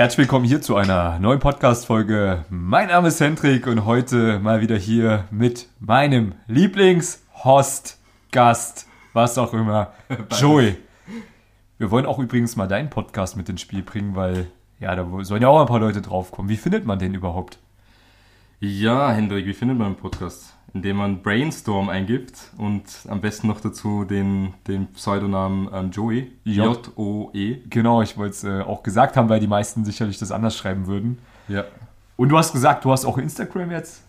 Herzlich willkommen hier zu einer neuen Podcast-Folge. Mein Name ist Hendrik und heute mal wieder hier mit meinem Lieblingshost, Gast, was auch immer, Joey. Wir wollen auch übrigens mal deinen Podcast mit ins Spiel bringen, weil ja, da sollen ja auch ein paar Leute draufkommen. Wie findet man den überhaupt? Ja, Hendrik, wie findet man einen Podcast? Indem man Brainstorm eingibt und am besten noch dazu den, den Pseudonamen ähm, Joey. J-O-E. Genau, ich wollte es äh, auch gesagt haben, weil die meisten sicherlich das anders schreiben würden. Ja. Und du hast gesagt, du hast auch Instagram jetzt?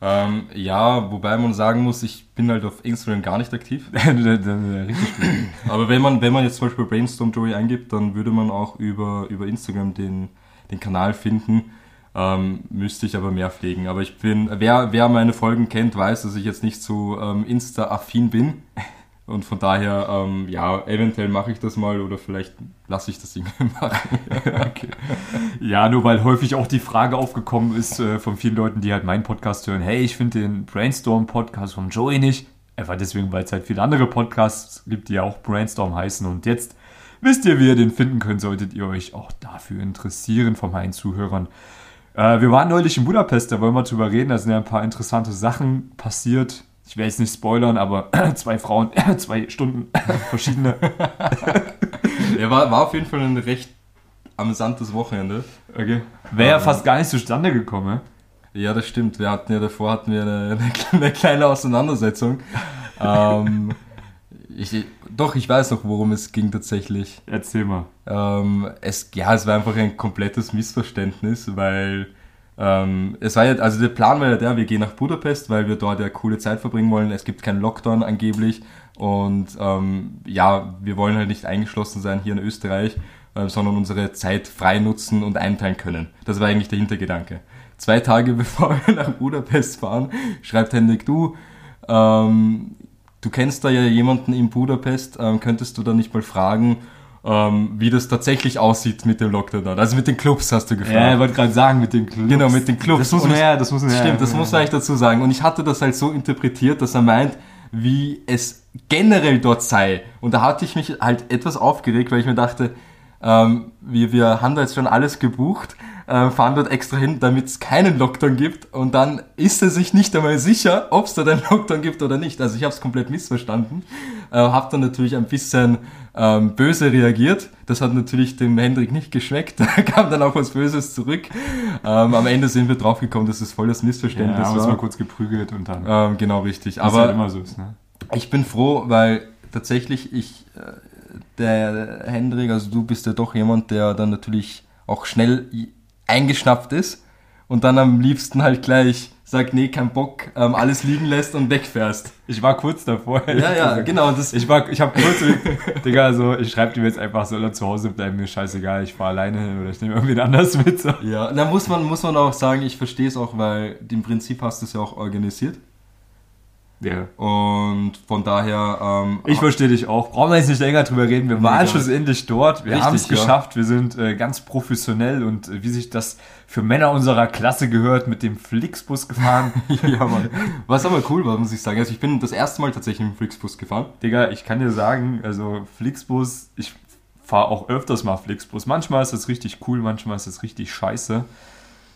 Ähm, ja, wobei man sagen muss, ich bin halt auf Instagram gar nicht aktiv. Aber wenn man, wenn man jetzt zum Beispiel Brainstorm Joey eingibt, dann würde man auch über, über Instagram den, den Kanal finden. Ähm, müsste ich aber mehr pflegen. Aber ich bin, wer, wer meine Folgen kennt, weiß, dass ich jetzt nicht so ähm, Insta-affin bin. Und von daher, ähm, ja, eventuell mache ich das mal oder vielleicht lasse ich das Ding machen. okay. Ja, nur weil häufig auch die Frage aufgekommen ist äh, von vielen Leuten, die halt meinen Podcast hören, hey, ich finde den Brainstorm-Podcast von Joey nicht. Einfach deswegen, weil es halt viele andere Podcasts gibt, die ja auch Brainstorm heißen. Und jetzt wisst ihr, wie ihr den finden könnt, solltet ihr euch auch dafür interessieren von meinen Zuhörern. Äh, wir waren neulich in Budapest, da wollen wir drüber reden. Da sind ja ein paar interessante Sachen passiert. Ich will jetzt nicht spoilern, aber zwei Frauen, zwei Stunden, verschiedene. ja, war, war auf jeden Fall ein recht amüsantes Wochenende. Okay. Wäre ja fast gar nicht zustande gekommen. Ja, das stimmt. Wir hatten ja davor hatten wir eine, eine kleine Auseinandersetzung. ähm, ich, doch, ich weiß noch, worum es ging tatsächlich. Erzähl mal. Ähm, es, ja, es war einfach ein komplettes Missverständnis, weil ähm, es war ja, also der Plan war ja der, wir gehen nach Budapest, weil wir dort ja coole Zeit verbringen wollen. Es gibt keinen Lockdown angeblich und ähm, ja, wir wollen halt nicht eingeschlossen sein hier in Österreich, äh, sondern unsere Zeit frei nutzen und einteilen können. Das war eigentlich der Hintergedanke. Zwei Tage bevor wir nach Budapest fahren, schreibt Hendrik, du, ähm, du kennst da ja jemanden in Budapest, ähm, könntest du da nicht mal fragen, ähm, wie das tatsächlich aussieht mit dem Lockdown dort. Also mit den Clubs hast du gefragt. Ja, ich wollte gerade sagen, mit den Clubs. Genau, mit den Clubs. Das muss man ja, das muss man ja. Stimmt, das muss man eigentlich dazu sagen. Und ich hatte das halt so interpretiert, dass er meint, wie es generell dort sei. Und da hatte ich mich halt etwas aufgeregt, weil ich mir dachte, ähm, wir, wir haben da jetzt schon alles gebucht, äh, fahren dort extra hin, damit es keinen Lockdown gibt und dann ist er sich nicht einmal sicher, ob es da einen Lockdown gibt oder nicht. Also ich habe es komplett missverstanden, äh, habe dann natürlich ein bisschen ähm, böse reagiert. Das hat natürlich dem Hendrik nicht geschmeckt, da kam dann auch was Böses zurück. Ähm, am Ende sind wir draufgekommen, dass es voll das Missverständnis ja, war. Ja, mal kurz geprügelt und dann. Ähm, genau, richtig. Aber halt immer so ist, ne? ich bin froh, weil tatsächlich ich... Der Hendrik, also du bist ja doch jemand, der dann natürlich auch schnell eingeschnappt ist und dann am liebsten halt gleich sagt, nee, kein Bock, ähm, alles liegen lässt und wegfährst. Ich war kurz davor. Ja, ja, genau. Das ich war, ich habe kurz, Digga, also ich schreibe dir jetzt einfach, soll er zu Hause bleiben, mir scheißegal, ich fahre alleine hin oder ich nehme irgendwie anders mit. So. Ja, da muss man, muss man auch sagen, ich verstehe es auch, weil im Prinzip hast du es ja auch organisiert. Ja. Und von daher. Ähm, ich verstehe dich auch. Brauchen wir jetzt nicht länger drüber reden. Wir waren schlussendlich dort. Wir haben es geschafft. Wir sind äh, ganz professionell und äh, wie sich das für Männer unserer Klasse gehört, mit dem Flixbus gefahren. ja, Mann. Was aber cool war, muss ich sagen. Also ich bin das erste Mal tatsächlich mit dem Flixbus gefahren. Digga, ich kann dir sagen, also Flixbus, ich fahre auch öfters mal Flixbus. Manchmal ist das richtig cool, manchmal ist das richtig scheiße.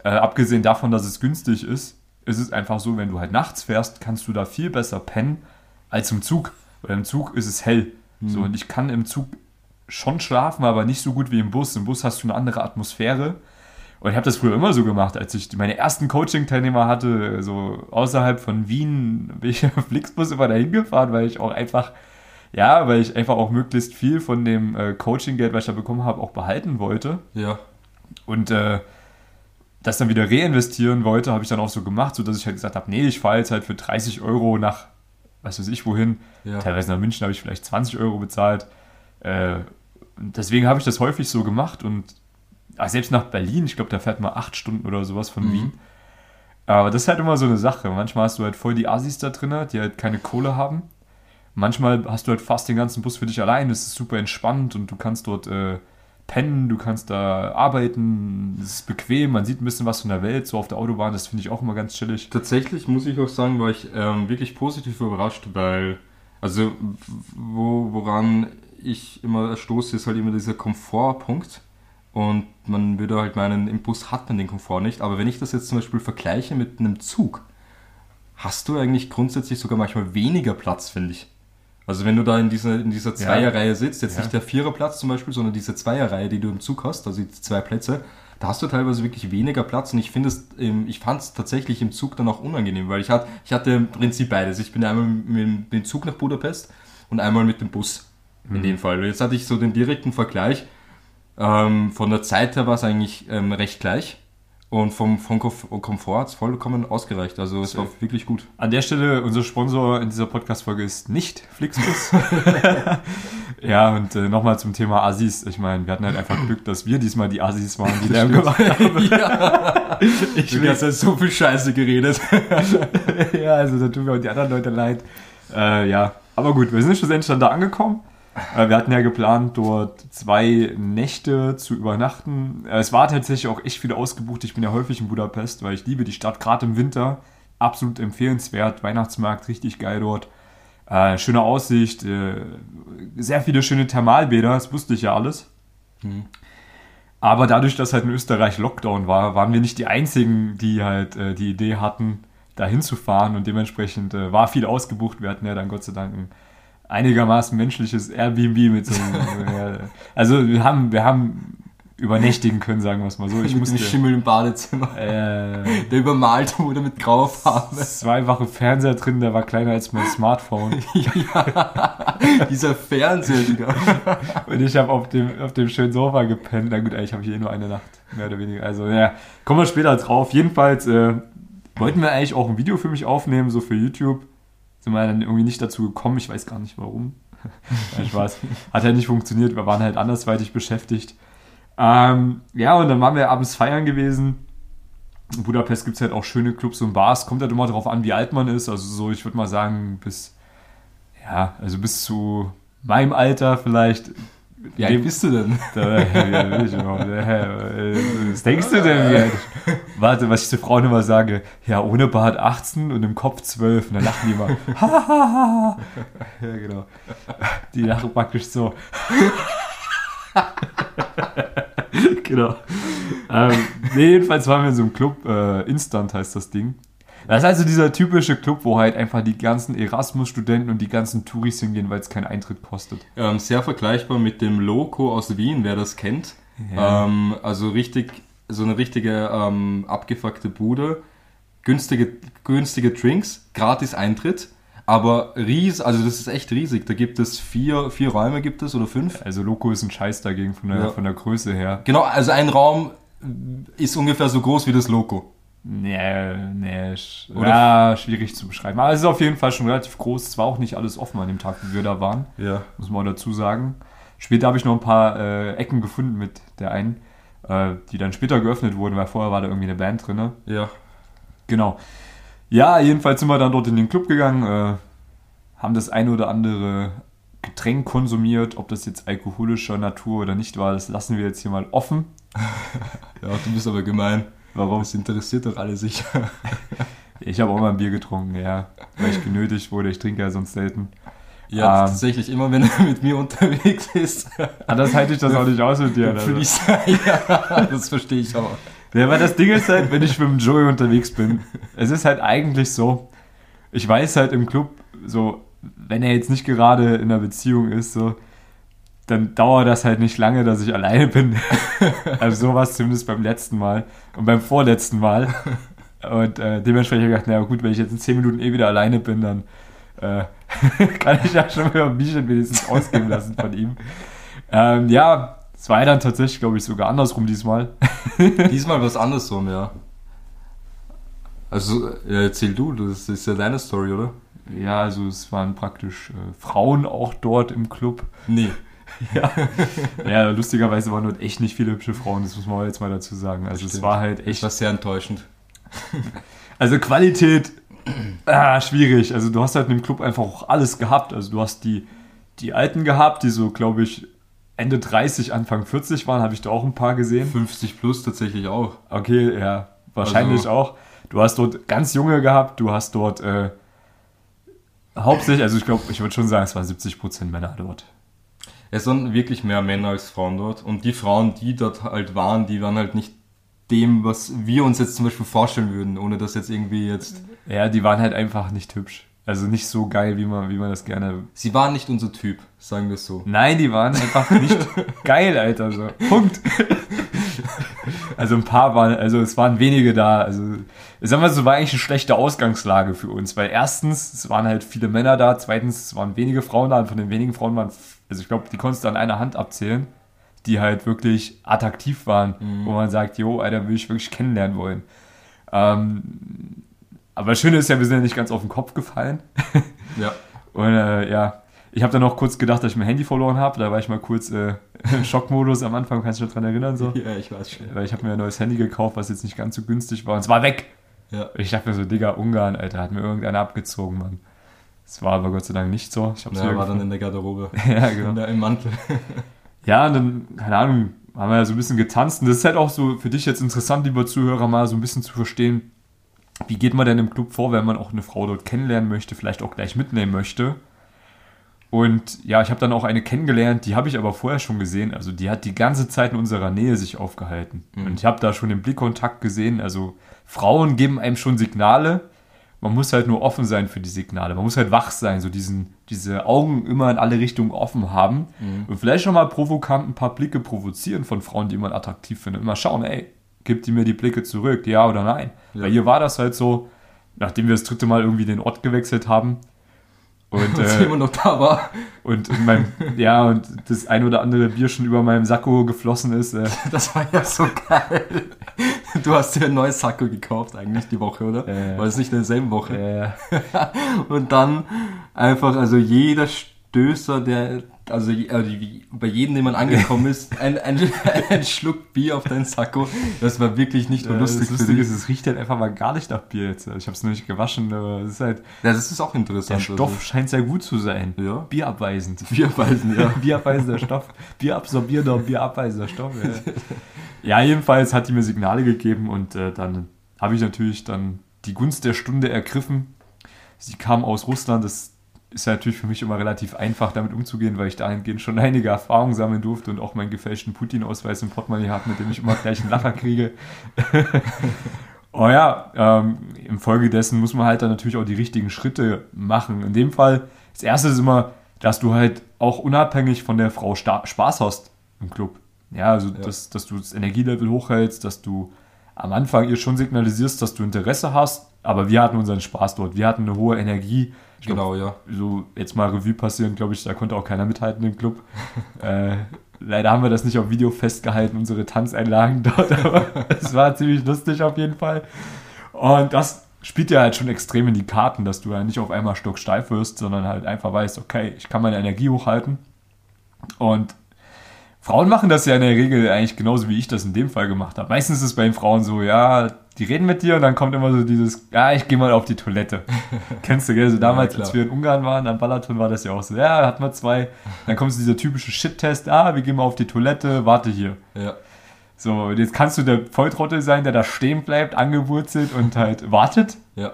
Äh, abgesehen davon, dass es günstig ist ist es einfach so, wenn du halt nachts fährst, kannst du da viel besser pennen als im Zug. Weil im Zug ist es hell. Mhm. So, und ich kann im Zug schon schlafen, aber nicht so gut wie im Bus. Im Bus hast du eine andere Atmosphäre. Und ich habe das früher immer so gemacht, als ich meine ersten Coaching-Teilnehmer hatte, so außerhalb von Wien, bin ich auf Flixbus immer dahin gefahren, weil ich auch einfach, ja, weil ich einfach auch möglichst viel von dem äh, Coaching-Geld, was ich da bekommen habe, auch behalten wollte. Ja. Und äh, das dann wieder reinvestieren wollte, habe ich dann auch so gemacht, sodass ich halt gesagt habe, nee, ich fahre jetzt halt für 30 Euro nach, was weiß ich wohin, ja. teilweise nach München habe ich vielleicht 20 Euro bezahlt. Äh, deswegen habe ich das häufig so gemacht und ach, selbst nach Berlin, ich glaube, da fährt man acht Stunden oder sowas von mhm. Wien. Aber das ist halt immer so eine Sache. Manchmal hast du halt voll die Assis da drin, die halt keine Kohle haben. Manchmal hast du halt fast den ganzen Bus für dich allein, es ist super entspannt und du kannst dort äh, pennen, du kannst da arbeiten, es ist bequem, man sieht ein bisschen was von der Welt, so auf der Autobahn, das finde ich auch immer ganz chillig. Tatsächlich muss ich auch sagen, war ich ähm, wirklich positiv überrascht, weil, also wo, woran ich immer stoße, ist halt immer dieser Komfortpunkt. Und man würde halt meinen, im Bus hat man den Komfort nicht. Aber wenn ich das jetzt zum Beispiel vergleiche mit einem Zug, hast du eigentlich grundsätzlich sogar manchmal weniger Platz, finde ich. Also wenn du da in dieser, in dieser Zweierreihe sitzt, jetzt Ja. nicht der Viererplatz zum Beispiel, sondern diese Zweierreihe, die du im Zug hast, also die zwei Plätze, da hast du teilweise wirklich weniger Platz und ich finde es, ähm, ich fand es tatsächlich im Zug dann auch unangenehm, weil ich hatte, ich hatte im Prinzip beides. Ich bin einmal mit dem Zug nach Budapest und einmal mit dem Bus in dem Fall. Jetzt hatte ich so den direkten Vergleich. Ähm, von der Zeit her war es eigentlich ähm, recht gleich und vom, vom Komf- Komfort hat es vollkommen ausgereicht. Also es war wirklich gut. An der Stelle, unser Sponsor in dieser Podcast-Folge ist nicht Flixbus. ja, und äh, nochmal zum Thema Assis. Ich meine, wir hatten halt einfach Glück, dass wir diesmal die Assis waren, die Lärm gemacht haben. ja. Ich hast ja so viel Scheiße geredet. ja, also da tun mir auch die anderen Leute leid. Äh, ja, aber gut, wir sind schlussendlich dann da angekommen. Äh, wir hatten ja geplant, dort zwei Nächte zu übernachten. Äh, es war tatsächlich auch echt viel ausgebucht. Ich bin ja häufig in Budapest, weil ich liebe die Stadt, gerade im Winter. Absolut empfehlenswert. Weihnachtsmarkt, richtig geil dort. Äh, schöne Aussicht, äh, sehr viele schöne Thermalbäder, das wusste ich ja alles. Aber dadurch, dass halt in Österreich Lockdown war, waren wir nicht die Einzigen, die halt äh, die Idee hatten, da hinzufahren und dementsprechend äh, war viel ausgebucht. Wir hatten ja dann Gott sei Dank ein einigermaßen menschliches Airbnb mit so einem, ja, also wir haben, wir haben übernächtigen können, sagen wir es mal so. Ich mit musste dem Schimmel im Badezimmer. äh, Der übermalt wurde mit grauer Farbe. zweifache Fernseher drin, der war kleiner als mein Smartphone. ja, dieser Fernseher wieder. Und ich habe auf dem, auf dem schönen Sofa gepennt. Na gut, eigentlich habe ich eh nur eine Nacht, mehr oder weniger. Also ja, kommen wir später drauf. Jedenfalls äh, wollten wir eigentlich auch ein Video für mich aufnehmen, so für YouTube. Sind wir dann irgendwie nicht dazu gekommen. Ich weiß gar nicht warum. Nein, Spaß. Hat halt nicht funktioniert. Wir waren halt andersweitig beschäftigt. Ähm, ja, und dann waren wir abends feiern gewesen. In Budapest gibt es halt auch schöne Clubs und Bars. Kommt halt immer darauf an, wie alt man ist. Also so, ich würde mal sagen, bis, ja, also bis zu meinem Alter vielleicht. Wie alt bist du denn? Ja, Was denkst du denn? Wie? Warte, was ich zu Frauen immer sage, ja, ohne Bart 18 und im Kopf 12. Und dann lachen die immer. Ha, ha, ha. Ja, genau. Die lachen praktisch so. genau. Ähm, nee, jedenfalls waren wir in so einem Club, äh, Instant heißt das Ding. Das ist also dieser typische Club, wo halt einfach die ganzen Erasmus-Studenten und die ganzen Touris hingehen, weil es keinen Eintritt kostet. Ähm, sehr vergleichbar mit dem Loco aus Wien, wer das kennt. Ja. Ähm, also richtig, so eine richtige ähm, abgefuckte Bude, günstige, günstige Drinks, gratis Eintritt, aber ries, also das ist echt riesig. Da gibt es vier, vier Räume gibt es oder fünf. Also Loco ist ein Scheiß dagegen von der, Ja. von der Größe her. Genau, also ein Raum ist ungefähr so groß wie das Loco. Nee, nee, sch Oder- ja, schwierig zu beschreiben. Aber es ist auf jeden Fall schon relativ groß. Es war auch nicht alles offen an dem Tag, wie wir da waren, Ja. muss man auch dazu sagen. Später habe ich noch ein paar äh, Ecken gefunden mit der einen, äh, die dann später geöffnet wurden, weil vorher war da irgendwie eine Band drin. Ja. Genau. Ja, jedenfalls sind wir dann dort in den Club gegangen, äh, haben das ein oder andere Getränk konsumiert. Ob das jetzt alkoholischer Natur oder nicht war, das lassen wir jetzt hier mal offen. Ja, du bist aber gemein. Warum? Das interessiert doch alle sicher. Ich habe auch mal ein Bier getrunken, ja, weil ich genötigt wurde. Ich trinke ja sonst selten. Ja, Ähm. tatsächlich, immer wenn er mit mir unterwegs ist, Anders halte ich das auch nicht aus mit dir. Also. ich ja, das verstehe ich auch. Ja, weil das Ding ist halt, wenn ich mit dem Joey unterwegs bin, es ist halt eigentlich so, ich weiß halt im Club, so, wenn er jetzt nicht gerade in einer Beziehung ist, so, dann dauert das halt nicht lange, dass ich alleine bin. also so war es zumindest beim letzten Mal und beim vorletzten Mal. Und äh, dementsprechend habe ich gedacht, naja gut, wenn ich jetzt in 10 Minuten eh wieder alleine bin, dann äh, kann ich ja schon mal ein Bierchen wenigstens ausgeben lassen von ihm. Ähm, ja, es war ja dann tatsächlich, glaube ich, sogar andersrum diesmal. Diesmal was andersrum, ja. Also, ja, erzähl du, das ist ja deine Story, oder? Ja, also es waren praktisch äh, Frauen auch dort im Club. Nee. Ja. ja, lustigerweise waren dort echt nicht viele hübsche Frauen, das muss man jetzt mal dazu sagen. Also es Stimmt. war halt Das echt. war sehr enttäuschend. Also Qualität, ah, schwierig. Also du hast halt in dem Club einfach auch alles gehabt. Also du hast die, die Alten gehabt, die so, glaube ich, Ende 30, Anfang 40 waren, habe ich da auch ein paar gesehen. 50 plus tatsächlich auch. Okay, ja, wahrscheinlich Also- auch. Du hast dort ganz junge gehabt, du hast dort äh, hauptsächlich, also ich glaube, ich würde schon sagen, es waren 70% Männer dort. Es waren wirklich mehr Männer als Frauen dort. Und die Frauen, die dort halt waren, die waren halt nicht dem, was wir uns jetzt zum Beispiel vorstellen würden, ohne dass jetzt irgendwie jetzt. Ja, die waren halt einfach nicht hübsch. Also nicht so geil, wie man, wie man das gerne. Sie waren nicht unser Typ, sagen wir es so. Nein, die waren einfach nicht geil, Alter. So. Punkt. Also ein paar waren, also es waren wenige da. Also sagen wir so, war eigentlich eine schlechte Ausgangslage für uns, weil erstens, es waren halt viele Männer da, zweitens, es waren wenige Frauen da und von den wenigen Frauen waren, also ich glaube, die konntest du an einer Hand abzählen, die halt wirklich attraktiv waren, mhm. wo man sagt, jo, Alter, will ich wirklich kennenlernen wollen. Ähm, aber das Schöne ist ja, wir sind ja nicht ganz auf den Kopf gefallen. Ja. Und äh, ja, ich habe dann noch kurz gedacht, dass ich mein Handy verloren habe. Da war ich mal kurz äh, im Schockmodus am Anfang, kannst du dich daran erinnern? So? Ja, ich weiß schon. Weil ich habe mir ein neues Handy gekauft, was jetzt nicht ganz so günstig war. Und es war weg. Ja. Ich dachte mir so, Digga, Ungarn, Alter, hat mir irgendeiner abgezogen, Mann. Das war aber Gott sei Dank nicht so. Ich hab's ja, war dann in der Garderobe. ja, genau. In der, Im Mantel. ja, und dann, keine Ahnung, haben wir ja so ein bisschen getanzt. Und das ist halt auch so für dich jetzt interessant, lieber Zuhörer, mal so ein bisschen zu verstehen, wie geht man denn im Club vor, wenn man auch eine Frau dort kennenlernen möchte, vielleicht auch gleich mitnehmen möchte. Und ja, ich habe dann auch eine kennengelernt, die habe ich aber vorher schon gesehen. Also die hat die ganze Zeit in unserer Nähe sich aufgehalten. Mhm. Und ich habe da schon den Blickkontakt gesehen. Also Frauen geben einem schon Signale. Man muss halt nur offen sein für die Signale. Man muss halt wach sein, so diesen, diese Augen immer in alle Richtungen offen haben. Mhm. Und vielleicht schon mal provokant ein paar Blicke provozieren von Frauen, die man attraktiv findet. Immer schauen, ey, gibt die mir die Blicke zurück, ja oder nein? Ja. Weil hier war das halt so, nachdem wir das dritte Mal irgendwie den Ort gewechselt haben, und äh, immer noch da war. Und mein, ja, und das ein oder andere Bier schon über meinem Sakko geflossen ist. Äh. Das war ja so geil. Du hast dir ein neues Sakko gekauft eigentlich die Woche, oder? Äh, war das nicht in derselben Woche? Äh. und dann einfach, also jeder Stößer, der also äh, bei jedem, dem man angekommen ist, ein, ein, ein, Schluck Bier auf deinen Sakko. Das war wirklich nicht nur lustig. Das Lustige ist, es riecht halt einfach mal gar nicht nach Bier jetzt. Ich habe es noch nicht gewaschen, aber es ist halt. Ja, das ist auch interessant. Der Stoff also. scheint sehr gut zu sein. Ja. Bierabweisend. Bierabweisend, ja. Bierabweisender Stoff. Bierabsorbierender, bierabweisender Stoff. Ja. ja, jedenfalls hat die mir Signale gegeben und äh, dann habe ich natürlich dann die Gunst der Stunde ergriffen. Sie kam aus Russland, das ist ja natürlich für mich immer relativ einfach, damit umzugehen, weil ich dahingehend schon einige Erfahrungen sammeln durfte und auch meinen gefälschten Putin-Ausweis im Portemonnaie habe, mit dem ich immer gleich einen Lacher kriege. oh ja, ähm, infolgedessen muss man halt dann natürlich auch die richtigen Schritte machen. In dem Fall, das erste ist immer, dass du halt auch unabhängig von der Frau Spaß hast im Club. Ja, also ja. Dass, dass du das Energielevel hochhältst, dass du am Anfang ihr schon signalisierst, dass du Interesse hast, aber wir hatten unseren Spaß dort. Wir hatten eine hohe Energie ich genau, glaub, ja. So jetzt mal Revue passieren, glaube ich, da konnte auch keiner mithalten im Club. äh, leider haben wir das nicht auf Video festgehalten, unsere Tanzeinlagen dort, aber es war ziemlich lustig auf jeden Fall. Und das spielt ja halt schon extrem in die Karten, dass du ja nicht auf einmal stocksteif wirst, sondern halt einfach weißt, okay, ich kann meine Energie hochhalten. Und Frauen machen das ja in der Regel eigentlich genauso, wie ich das in dem Fall gemacht habe. Meistens ist es bei den Frauen so, ja, die reden mit dir und dann kommt immer so dieses, ja, ich gehe mal auf die Toilette. Kennst du, gell? So damals, ja, als wir in Ungarn waren, am Balaton war das ja auch so, ja, hat man zwei. Dann kommt so dieser typische Shit-Test, ah, wir gehen mal auf die Toilette, warte hier. Ja. So, jetzt kannst du der Volltrottel sein, der da stehen bleibt, angewurzelt und halt wartet. Ja.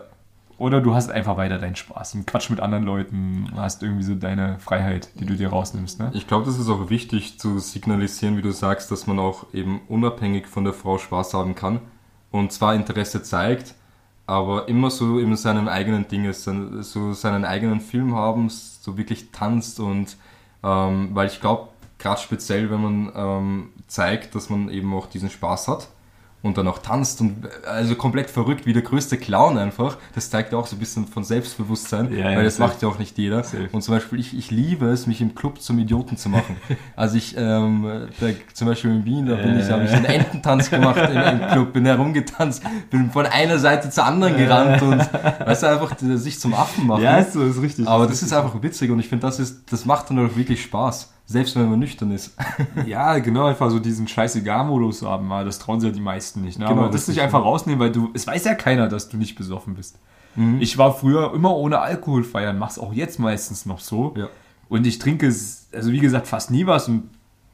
Oder du hast einfach weiter deinen Spaß und Quatsch mit anderen Leuten, hast irgendwie so deine Freiheit, die du dir rausnimmst. Ne? Ich glaube, das ist auch wichtig zu signalisieren, wie du sagst, dass man auch eben unabhängig von der Frau Spaß haben kann und zwar Interesse zeigt, aber immer so in seinem eigenen Ding ist, so seinen eigenen Film haben, so wirklich tanzt und ähm, weil ich glaube, gerade speziell, wenn man ähm, zeigt, dass man eben auch diesen Spaß hat, und dann auch tanzt und also komplett verrückt wie der größte Clown einfach. Das zeigt ja auch so ein bisschen von Selbstbewusstsein, ja, weil das safe. macht ja auch nicht jeder. Safe. Und zum Beispiel, ich, ich liebe es, mich im Club zum Idioten zu machen. also ich, ähm, da, zum Beispiel in Wien, da bin ich, habe ich einen Ententanz gemacht im, im, Club, bin herumgetanzt, bin von einer Seite zur anderen gerannt und weißt du, einfach sich zum Affen machen. Ja, ist so, ist richtig. Aber das ist, ist einfach witzig und ich finde, das ist, das macht dann auch wirklich Spaß. Selbst wenn man nüchtern ist. ja, genau, einfach so diesen Scheißegal-Modus haben, das trauen sich ja die meisten nicht. Ne? Genau, Aber das nicht einfach rausnehmen, weil du, es weiß ja keiner, dass du nicht besoffen bist. Mhm. Ich war früher immer ohne Alkohol feiern, mach's auch jetzt meistens noch so. Ja. Und ich trinke, also wie gesagt, fast nie was und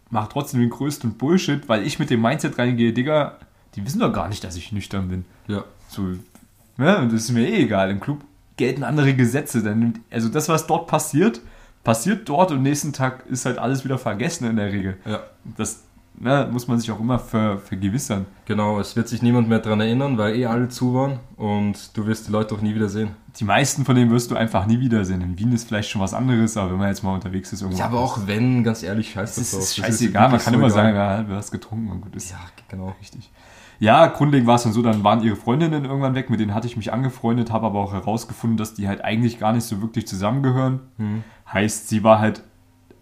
mache trotzdem den größten Bullshit, weil ich mit dem Mindset reingehe, Digga, die wissen doch gar nicht, dass ich nüchtern bin. Ja. So, ne, und das ist mir eh egal. Im Club gelten andere Gesetze. Denn, also das, was dort passiert, passiert dort und nächsten Tag ist halt alles wieder vergessen in der Regel. Ja. Das ne, muss man sich auch immer ver, vergewissern. Genau, es wird sich niemand mehr daran erinnern, weil eh alle zu waren und du wirst die Leute auch nie wieder sehen. Die meisten von denen wirst du einfach nie wiedersehen. In Wien ist vielleicht schon was anderes, aber wenn man jetzt mal unterwegs ist, irgendwo. Ja, aber auch wenn, ganz ehrlich, scheiß das drauf. ist Das scheißegal, man kann so immer egal. sagen, ja, du hast getrunken und gut ist. Ja, genau. Richtig. Ja, grundlegend war es dann so, dann waren ihre Freundinnen irgendwann weg, mit denen hatte ich mich angefreundet, habe aber auch herausgefunden, dass die halt eigentlich gar nicht so wirklich zusammengehören. Mhm. Heißt, sie war halt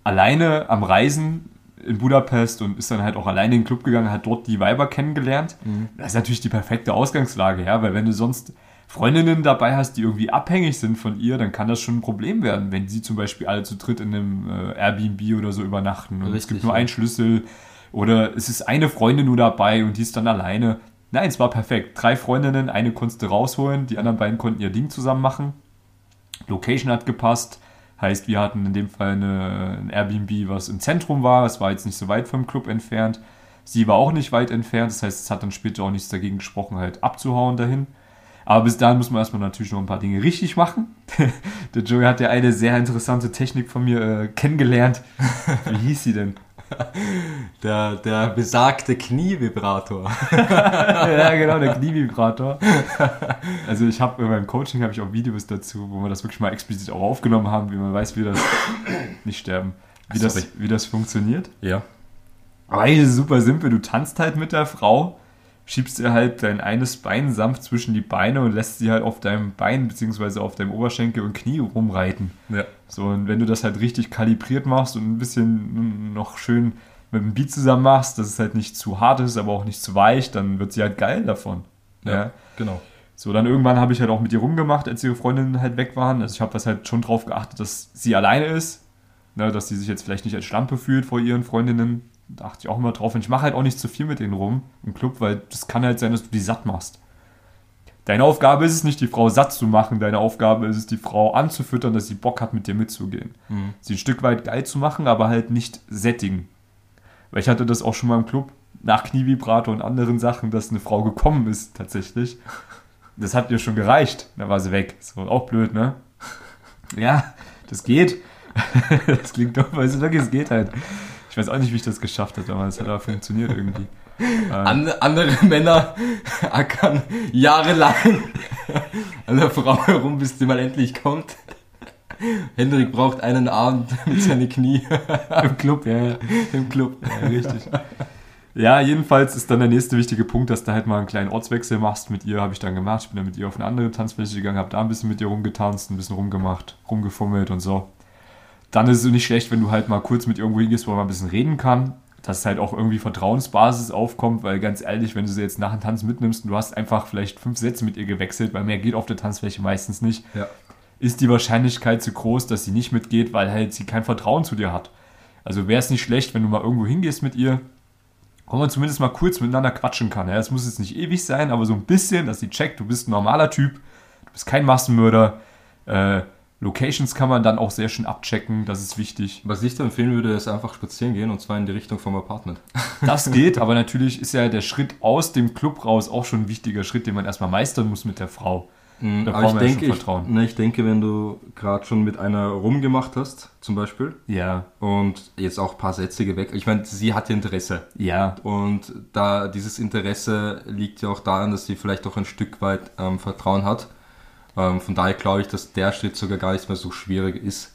alleine am Reisen in Budapest und ist dann halt auch alleine in den Club gegangen, hat dort die Weiber kennengelernt. Das ist natürlich die perfekte Ausgangslage, ja, weil wenn du sonst Freundinnen dabei hast, die irgendwie abhängig sind von ihr, dann kann das schon ein Problem werden, wenn sie zum Beispiel alle zu dritt in einem äh, Airbnb oder so übernachten und es Richtig, gibt nur ja. einen Schlüssel oder es ist eine Freundin nur dabei und die ist dann alleine. Nein, es war perfekt. Drei Freundinnen, eine konntest du rausholen, die anderen beiden konnten ihr Ding zusammen machen. Location hat gepasst. Heißt, wir hatten in dem Fall eine, ein Airbnb, was im Zentrum war. Es war jetzt nicht so weit vom Club entfernt. Sie war auch nicht weit entfernt. Das heißt, es hat dann später auch nichts dagegen gesprochen, halt abzuhauen dahin. Aber bis dahin muss man erstmal natürlich noch ein paar Dinge richtig machen. Der Joey hat ja eine sehr interessante Technik von mir äh, kennengelernt. Wie hieß sie denn? Der, der besagte Knievibrator. ja, genau, der Knievibrator. Also ich habe beim Coaching habe ich auch Videos dazu, wo wir das wirklich mal explizit auch aufgenommen haben, wie man weiß, wie das nicht sterben, wie das, wie das funktioniert. Ja. Aber eigentlich ist es super simpel. Du tanzt halt mit der Frau, schiebst ihr halt dein eines Bein sanft zwischen die Beine und lässt sie halt auf deinem Bein bzw. auf deinem Oberschenkel und Knie rumreiten. Ja. So, und wenn du das halt richtig kalibriert machst und ein bisschen noch schön mit dem Beat zusammen machst, dass es halt nicht zu hart ist, aber auch nicht zu weich, dann wird sie halt geil davon. Ja. genau. So, dann irgendwann habe ich halt auch mit ihr rumgemacht, als ihre Freundinnen halt weg waren. Also ich habe das halt schon drauf geachtet, dass sie alleine ist, ne, dass sie sich jetzt vielleicht nicht als Schlampe fühlt vor ihren Freundinnen. Da achte ich auch immer drauf. Und ich mache halt auch nicht zu viel mit denen rum im Club, weil das kann halt sein, dass du die satt machst. Deine Aufgabe ist es nicht, die Frau satt zu machen. Deine Aufgabe ist es, die Frau anzufüttern, dass sie Bock hat, mit dir mitzugehen. Mhm. Sie ein Stück weit geil zu machen, aber halt nicht sättigen. Weil ich hatte das auch schon mal im Club, nach Knievibrator und anderen Sachen, dass eine Frau gekommen ist, tatsächlich. Das hat ihr schon gereicht. Da war sie weg. So, auch blöd, ne? Ja, das geht. das klingt doof, aber es wirklich, es geht halt. Ich weiß auch nicht, wie ich das geschafft habe, aber es hat aber funktioniert irgendwie. Äh, An, andere Männer ackern jahrelang an der Frau herum, bis sie mal endlich kommt. Hendrik braucht einen Abend mit seinen Knie Im Club, ja, ja. im Club. Ja, richtig. Ja, jedenfalls ist dann der nächste wichtige Punkt, dass du halt mal einen kleinen Ortswechsel machst. Mit ihr habe ich dann gemacht. Ich bin dann mit ihr auf eine andere Tanzfläche gegangen, habe da ein bisschen mit ihr rumgetanzt, ein bisschen rumgemacht, rumgefummelt und so. Dann ist es nicht schlecht, wenn du halt mal kurz mit irgendwo hingehst, wo man ein bisschen reden kann. Dass halt auch irgendwie Vertrauensbasis aufkommt, weil ganz ehrlich, wenn du sie jetzt nach dem Tanz mitnimmst und du hast einfach vielleicht fünf Sätze mit ihr gewechselt, weil mehr geht auf der Tanzfläche meistens nicht, Ja. ist die Wahrscheinlichkeit zu groß, dass sie nicht mitgeht, weil halt sie kein Vertrauen zu dir hat. Also wäre es nicht schlecht, wenn du mal irgendwo hingehst mit ihr, wo man zumindest mal kurz miteinander quatschen kann. Ja, es muss jetzt nicht ewig sein, aber so ein bisschen, dass sie checkt, du bist ein normaler Typ, du bist kein Massenmörder. Äh, Locations kann man dann auch sehr schön abchecken, das ist wichtig. Was ich da empfehlen würde, ist einfach spazieren gehen und zwar in die Richtung vom Apartment. Das geht, aber natürlich ist ja der Schritt aus dem Club raus auch schon ein wichtiger Schritt, den man erstmal meistern muss mit der Frau. Da Mhm, Aber ich ja denke, ich, Vertrauen. ne, ich denke, wenn du gerade schon mit einer rumgemacht hast, zum Beispiel, Ja, und jetzt auch ein paar Sätze geweckt, ich meine, sie hat Interesse. ja, Und da dieses Interesse liegt ja auch daran, dass sie vielleicht auch ein Stück weit ähm, Vertrauen hat. Ähm, von daher glaube ich, dass der Schritt sogar gar nicht mehr so schwierig ist.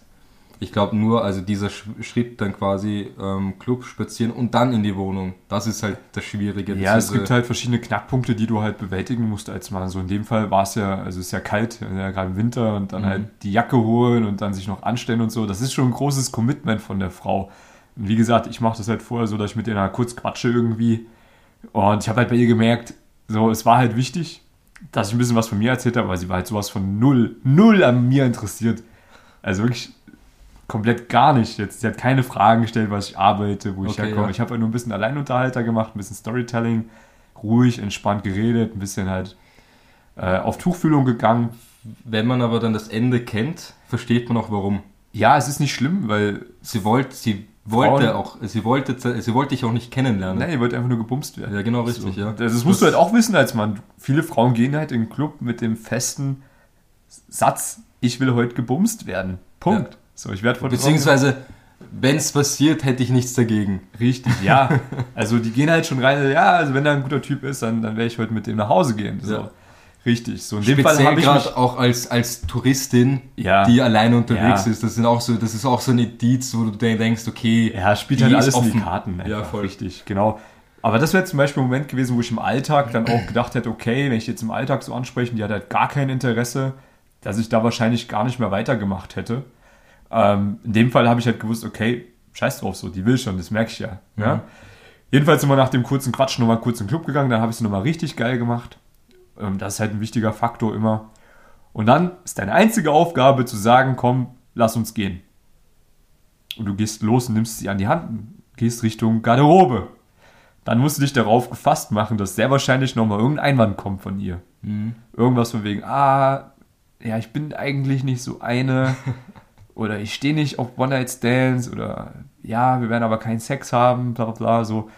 Ich glaube nur, also dieser Sch Schritt dann quasi ähm, Club spazieren und dann in die Wohnung, das ist halt das Schwierige. Ja, es gibt halt verschiedene Knackpunkte, die du halt bewältigen musst als Mann. So in dem Fall war es ja, also es ist ja kalt, ja, gerade im Winter und dann Mhm. halt die Jacke holen und dann sich noch anstellen und so. Das ist schon ein großes Commitment von der Frau. Und wie gesagt, ich mache das halt vorher so, dass ich mit ihr kurz quatsche irgendwie. Und ich habe halt bei ihr gemerkt, so, es war halt wichtig, dass ich ein bisschen was von mir erzählt habe, weil sie war halt sowas von null, null an mir interessiert. Also wirklich komplett gar nicht. Jetzt, sie hat keine Fragen gestellt, was ich arbeite, wo ich Okay, herkomme. ja. Ich habe halt nur ein bisschen Alleinunterhalter gemacht, ein bisschen Storytelling, ruhig, entspannt geredet, ein bisschen halt äh, auf Tuchfühlung gegangen. Wenn man aber dann das Ende kennt, versteht man auch warum. Ja, es ist nicht schlimm, weil Sie wollte, sie wollte Frauen- auch, sie wollte, sie wollte dich auch nicht kennenlernen. nein, ihr wollt einfach nur gebumst werden. Ja, genau richtig, so. ja. Das, das musst du halt auch wissen als Mann. Viele Frauen gehen halt in den Club mit dem festen Satz, ich will heute gebumst werden. Punkt. So, ich werde von Beziehungsweise, wenn es passiert, hätte ich nichts dagegen. Richtig, ja. Also die gehen halt schon rein, ja, also wenn da ein guter Typ ist, dann, dann werde ich heute mit dem nach Hause gehen. So. Ja. Richtig. So in Speziell dem Fall habe ich mich, gerade auch als, als Touristin, Ja. die alleine unterwegs Ja. ist. Das, sind auch so, das ist auch so ein Indiz, wo du denkst, okay, Ja, spielt halt alles in die offen. Karten. Ja, einfach. voll. Richtig, genau. Aber das wäre zum Beispiel ein Moment gewesen, wo ich im Alltag dann auch gedacht hätte, okay, wenn ich jetzt im Alltag so anspreche, die hat halt gar kein Interesse, dass ich da wahrscheinlich gar nicht mehr weitergemacht hätte. Ähm, in dem Fall habe ich halt gewusst, okay, scheiß drauf so, die will schon, das merke ich ja. ja? Jedenfalls sind wir nach dem kurzen Quatsch nochmal kurz in den Club gegangen, dann habe ich es nochmal richtig geil gemacht. Ähm, das ist halt ein wichtiger Faktor immer. Und dann ist deine einzige Aufgabe zu sagen, komm, lass uns gehen. Und du gehst los und nimmst sie an die Hand gehst Richtung Garderobe. Dann musst du dich darauf gefasst machen, dass sehr wahrscheinlich nochmal irgendein Einwand kommt von ihr. Irgendwas von wegen, ah, ja, ich bin eigentlich nicht so eine. oder ich stehe nicht auf One-Night-Stands. Oder ja, wir werden aber keinen Sex haben, bla bla. So.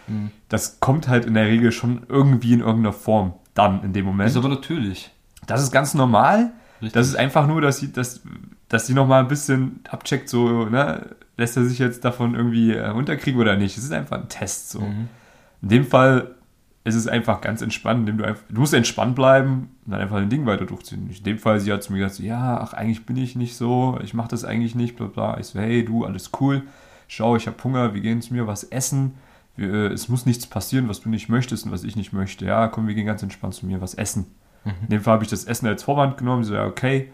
Das kommt halt in der Regel schon irgendwie in irgendeiner Form dann in dem Moment. ist aber natürlich. Das ist ganz normal. Richtig. Das ist einfach nur, dass sie, dass, dass sie nochmal ein bisschen abcheckt, so, ne, lässt er sich jetzt davon irgendwie äh, unterkriegen oder nicht. Es ist einfach ein Test, so. Mhm. In dem Fall ist es einfach ganz entspannt, indem du einfach, du musst entspannt bleiben und dann einfach ein Ding weiter durchziehen. In dem Fall, sie hat zu mir gesagt, so, ja, ach, eigentlich bin ich nicht so, ich mache das eigentlich nicht, bla bla. Ich so, hey, du, alles cool. Schau, ich habe Hunger, wir gehen zu mir was essen. Äh, es muss nichts passieren, was du nicht möchtest und was ich nicht möchte. Ja, komm, wir gehen ganz entspannt zu mir was essen. In dem Fall habe ich das Essen als Vorwand genommen. So, ja, okay.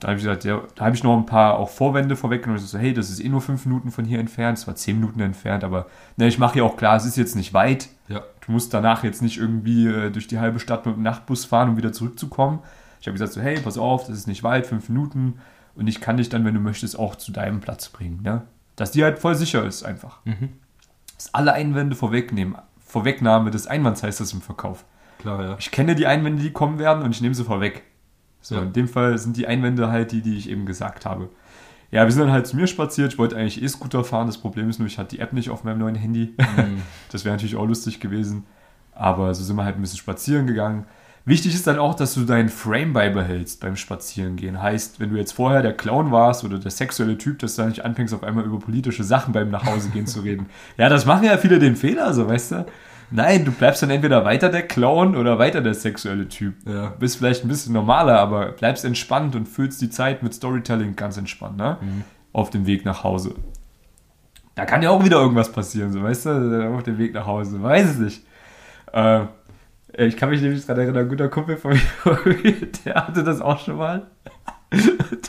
Da habe ich gesagt, ja, da habe ich noch ein paar auch Vorwände vorweggenommen. Ich so, hey, das ist eh nur fünf Minuten von hier entfernt. Es war zehn Minuten entfernt, aber ne, ich mache ja auch klar, es ist jetzt nicht weit. Ja. Du musst danach jetzt nicht irgendwie äh, durch die halbe Stadt mit dem Nachtbus fahren, um wieder zurückzukommen. Ich habe gesagt, so, hey, pass auf, das ist nicht weit, fünf Minuten. Und ich kann dich dann, wenn du möchtest, auch zu deinem Platz bringen. Ne? Dass die halt voll sicher ist einfach. Dass alle Einwände vorwegnehmen. Vorwegnahme des Einwands heißt das im Verkauf. Klar, ja. Ich kenne die Einwände, die kommen werden und ich nehme sie vorweg. So, Ja. in dem Fall sind die Einwände halt die, die ich eben gesagt habe. Ja, wir sind dann halt zu mir spaziert. Ich wollte eigentlich E-Scooter fahren. Das Problem ist nur, ich hatte die App nicht auf meinem neuen Handy. Das wäre natürlich auch lustig gewesen. Aber so sind wir halt ein bisschen spazieren gegangen. Wichtig ist dann auch, dass du deinen Frame beibehältst beim Spazierengehen. Heißt, wenn du jetzt vorher der Clown warst oder der sexuelle Typ, dass du dann nicht anfängst, auf einmal über politische Sachen beim Nachhausegehen zu reden. Ja, das machen ja viele den Fehler, so weißt du. Nein, du bleibst dann entweder weiter der Clown oder weiter der sexuelle Typ. Ja. Bist vielleicht ein bisschen normaler, aber bleibst entspannt und füllst die Zeit mit Storytelling ganz entspannt, ne? Auf dem Weg nach Hause. Da kann ja auch wieder irgendwas passieren, so, weißt du? Auf dem Weg nach Hause, weiß es nicht. Äh, ich kann mich nämlich gerade erinnern, ein guter Kumpel von mir, der hatte das auch schon mal.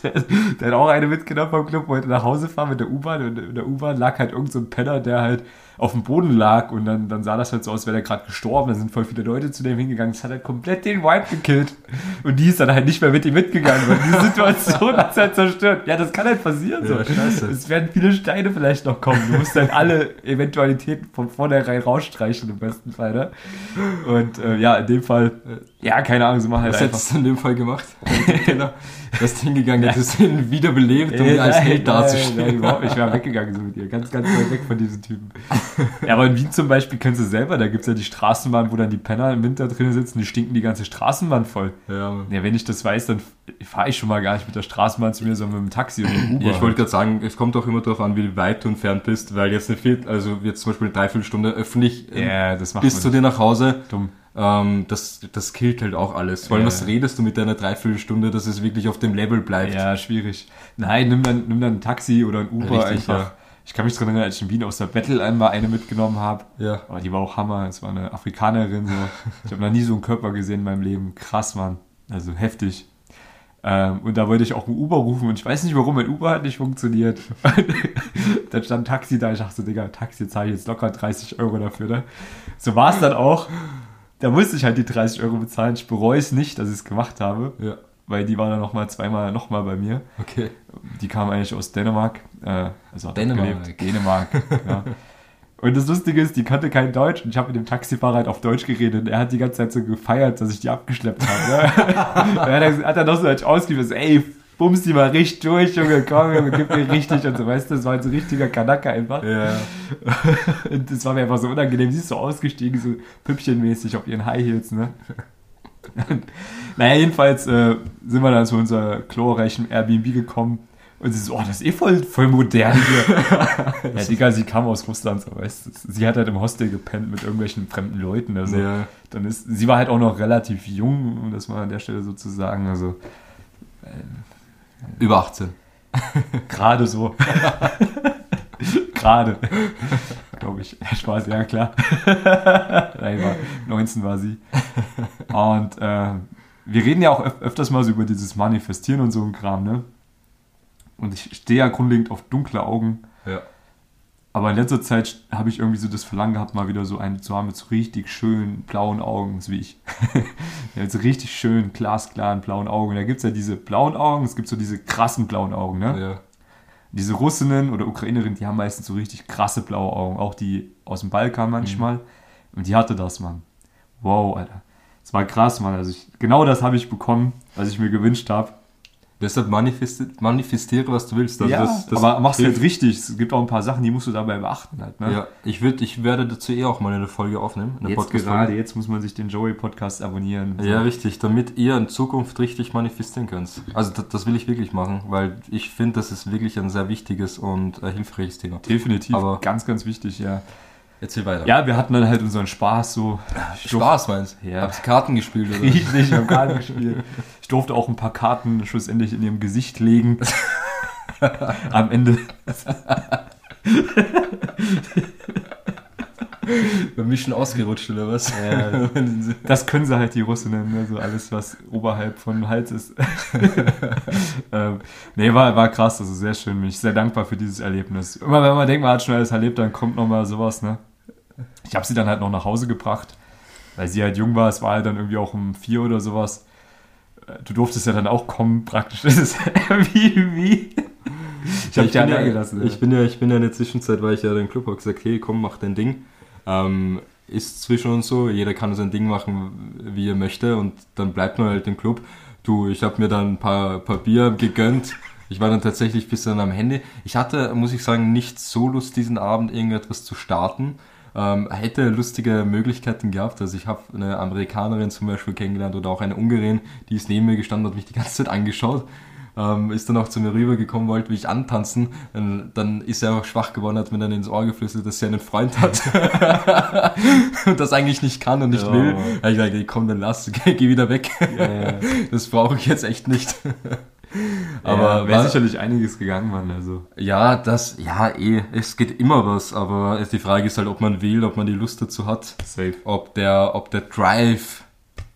Der, der hat auch eine mitgenommen vom Club, wollte nach Hause fahren mit der U-Bahn und in der U-Bahn lag halt irgend so ein Penner, der halt auf dem Boden lag und dann, dann sah das halt so aus, als wäre der gerade gestorben. Dann sind voll viele Leute zu dem hingegangen. Das hat halt komplett den Vibe gekillt. Und die ist dann halt nicht mehr mit ihm mitgegangen, weil die Situation hat halt zerstört. Ja, das kann halt passieren. So. Ja, scheiße. Es werden viele Steine vielleicht noch kommen. Du musst dann alle Eventualitäten von vornherein rausstreichen im besten Fall. Ne? Und äh, ja, in dem Fall, ja, keine Ahnung, so machen halt Was einfach. hättest du in dem Fall gemacht? Genau. Du hast hingegangen, hättest ihn wiederbelebt, um Äh, ihn als nein, Held nein, nein, überhaupt nicht. Ich wäre weggegangen so mit ihr. Ganz, ganz weit weg von diesen Typen. Ja, aber in Wien zum Beispiel kennst du selber, da gibt es ja die Straßenbahn, wo dann die Penner im Winter drin sitzen, die stinken die ganze Straßenbahn voll. Ja. Ja, wenn ich das weiß, dann fahre ich schon mal gar nicht mit der Straßenbahn zu mir, sondern mit dem Taxi oder dem Uber. Ja, ich wollte gerade sagen, es kommt auch immer darauf an, wie weit du entfernt bist, weil jetzt eine Viert, also jetzt zum Beispiel eine Dreiviertelstunde öffentlich ähm, ja, das macht bis zu dir nach Hause, dumm. ähm, das, das killt halt auch alles. Vor allem, Ja. was redest du mit deiner Dreiviertelstunde, dass es wirklich auf dem Level bleibt? Ja, schwierig. Nein, nimm dann, nimm dann ein Taxi oder ein Uber Richtig, einfach. ja. Ich kann mich dran erinnern, als ich in Wien aus der Battle einmal eine mitgenommen habe. Ja. Aber die war auch Hammer. Es war eine Afrikanerin. So. Ich habe noch nie so einen Körper gesehen in meinem Leben. Krass, Mann. Also heftig. Ähm, und da wollte ich auch ein Uber rufen und ich weiß nicht warum, mein Uber hat nicht funktioniert. dann stand ein Taxi da. Ich dachte so, Digga, Taxi zahle ich jetzt locker 30 Euro dafür. Ne? So war es dann auch. Da musste ich halt die 30 Euro bezahlen. Ich bereue es nicht, dass ich es gemacht habe, Ja, weil die war dann nochmal zweimal nochmal bei mir. okay. Die kam eigentlich aus Dänemark. Äh, also hat Dänemark. gelebt. Dänemark. ja. Und das Lustige ist, die kannte kein Deutsch und ich habe mit dem Taxifahrer halt auf Deutsch geredet und er hat die ganze Zeit so gefeiert, dass ich die abgeschleppt habe. Ne? dann hat er noch so Deutsch ausgegeben, so, ey, bums die mal richtig durch, Junge, komm, Junge, gib mir richtig und so, weißt du, das war halt so ein richtiger Kanacke einfach. Ja. Und das war mir einfach so unangenehm. Sie ist so ausgestiegen, so püppchenmäßig auf ihren High Heels, ne? naja, jedenfalls äh, sind wir dann zu unserer glorreichen Airbnb gekommen Und sie so, oh, das ist eh voll, voll modern hier. ja, Digga, sie kam aus Russland, so, weißt du. Sie hat halt im Hostel gepennt mit irgendwelchen fremden Leuten. Also, Ja. dann ist, sie war halt auch noch relativ jung, um das mal an der Stelle so zu sagen. Also, Über 18. gerade so. gerade. Glaube ich. Spaß, ja klar. Nein, war, 19 war sie. Und äh, wir reden ja auch öf öfters mal so über dieses Manifestieren und so ein Kram, ne? Und ich stehe ja grundlegend auf dunkle Augen. Ja. Aber in letzter Zeit habe ich irgendwie so das Verlangen gehabt, mal wieder so einen zu haben mit so richtig schönen blauen Augen, so wie ich. ja, so richtig schön glasklaren blauen Augen. Da gibt es ja diese blauen Augen, es gibt so diese krassen blauen Augen, ne? Ja. Diese Russinnen oder Ukrainerinnen, die haben meistens so richtig krasse blaue Augen. Auch die aus dem Balkan manchmal. Und die hatte das, Mann. Wow, Alter. Das war krass, Mann. Also ich, genau das habe ich bekommen, was ich mir gewünscht habe. Deshalb manifesti manifestiere, was du willst. Also das, das aber mach's halt richtig. Es gibt auch ein paar Sachen, die musst du dabei beachten halt, ne? Ja, ich, würd, ich werde dazu eh auch mal eine Folge aufnehmen. Eine Jetzt gerade, jetzt muss man sich den Joey-Podcast abonnieren. Ja, richtig, damit ihr in Zukunft richtig manifestieren könnt. Also das, das will ich wirklich machen, weil ich finde, das ist wirklich ein sehr wichtiges und äh, hilfreiches Thema. Definitiv. Aber- ganz, ganz wichtig, ja. Erzähl weiter. Ja, wir hatten dann halt unseren Spaß so. Ich Spaß meinst du? Ja. Habt ihr Karten gespielt oder? Richtig, wir haben Karten gespielt. Ich durfte auch ein paar Karten schlussendlich in ihrem Gesicht legen. Am Ende. Beim Mischen ausgerutscht oder was? Ja. Das können sie halt die Russinnen, ne? so alles, was oberhalb von Hals ist. ähm, nee, war, war krass, also sehr schön. Bin ich sehr dankbar für dieses Erlebnis. Immer wenn man denkt, man hat schon alles erlebt, dann kommt nochmal sowas, ne? Ich habe sie dann halt noch nach Hause gebracht, weil sie halt jung war. Es war halt dann irgendwie auch um vier oder sowas. Äh, Du durftest ja dann auch kommen, praktisch. Das ist wie, wie. Ich habe ich, dich bin ja, allein gelassen. ich bin ja, ich bin ja in der Zwischenzeit, weil ich ja den Club habe gesagt, hey, komm, mach dein Ding. Ähm, ist zwischen uns so, jeder kann sein Ding machen, wie er möchte und dann bleibt man halt im Club. Du, ich habe mir dann ein paar, paar Bier gegönnt. Ich war dann tatsächlich bis dann am Handy. Ich hatte, muss ich sagen, nicht so Lust, diesen Abend irgendetwas zu starten. Ähm, hätte lustige Möglichkeiten gehabt. Also ich habe eine Amerikanerin zum Beispiel kennengelernt oder auch eine Ungarin, die ist neben mir gestanden, hat mich die ganze Zeit angeschaut. Ähm, ist dann auch zu mir rübergekommen, wollte mich antanzen. Dann, dann ist er einfach schwach geworden, hat mir dann ins Ohr geflüstert, dass er einen Freund hat. und das eigentlich nicht kann und nicht Ja. will. Hab ich ey, komm, dann lass, geh, geh wieder weg. Ja, ja. Das brauche ich jetzt echt nicht. Aber Aber wäre sicherlich einiges gegangen, Mann. Also. Ja, das, ja, eh, es geht immer was, aber die Frage ist halt, ob man will, ob man die Lust dazu hat, Safe. ob der, ob der Drive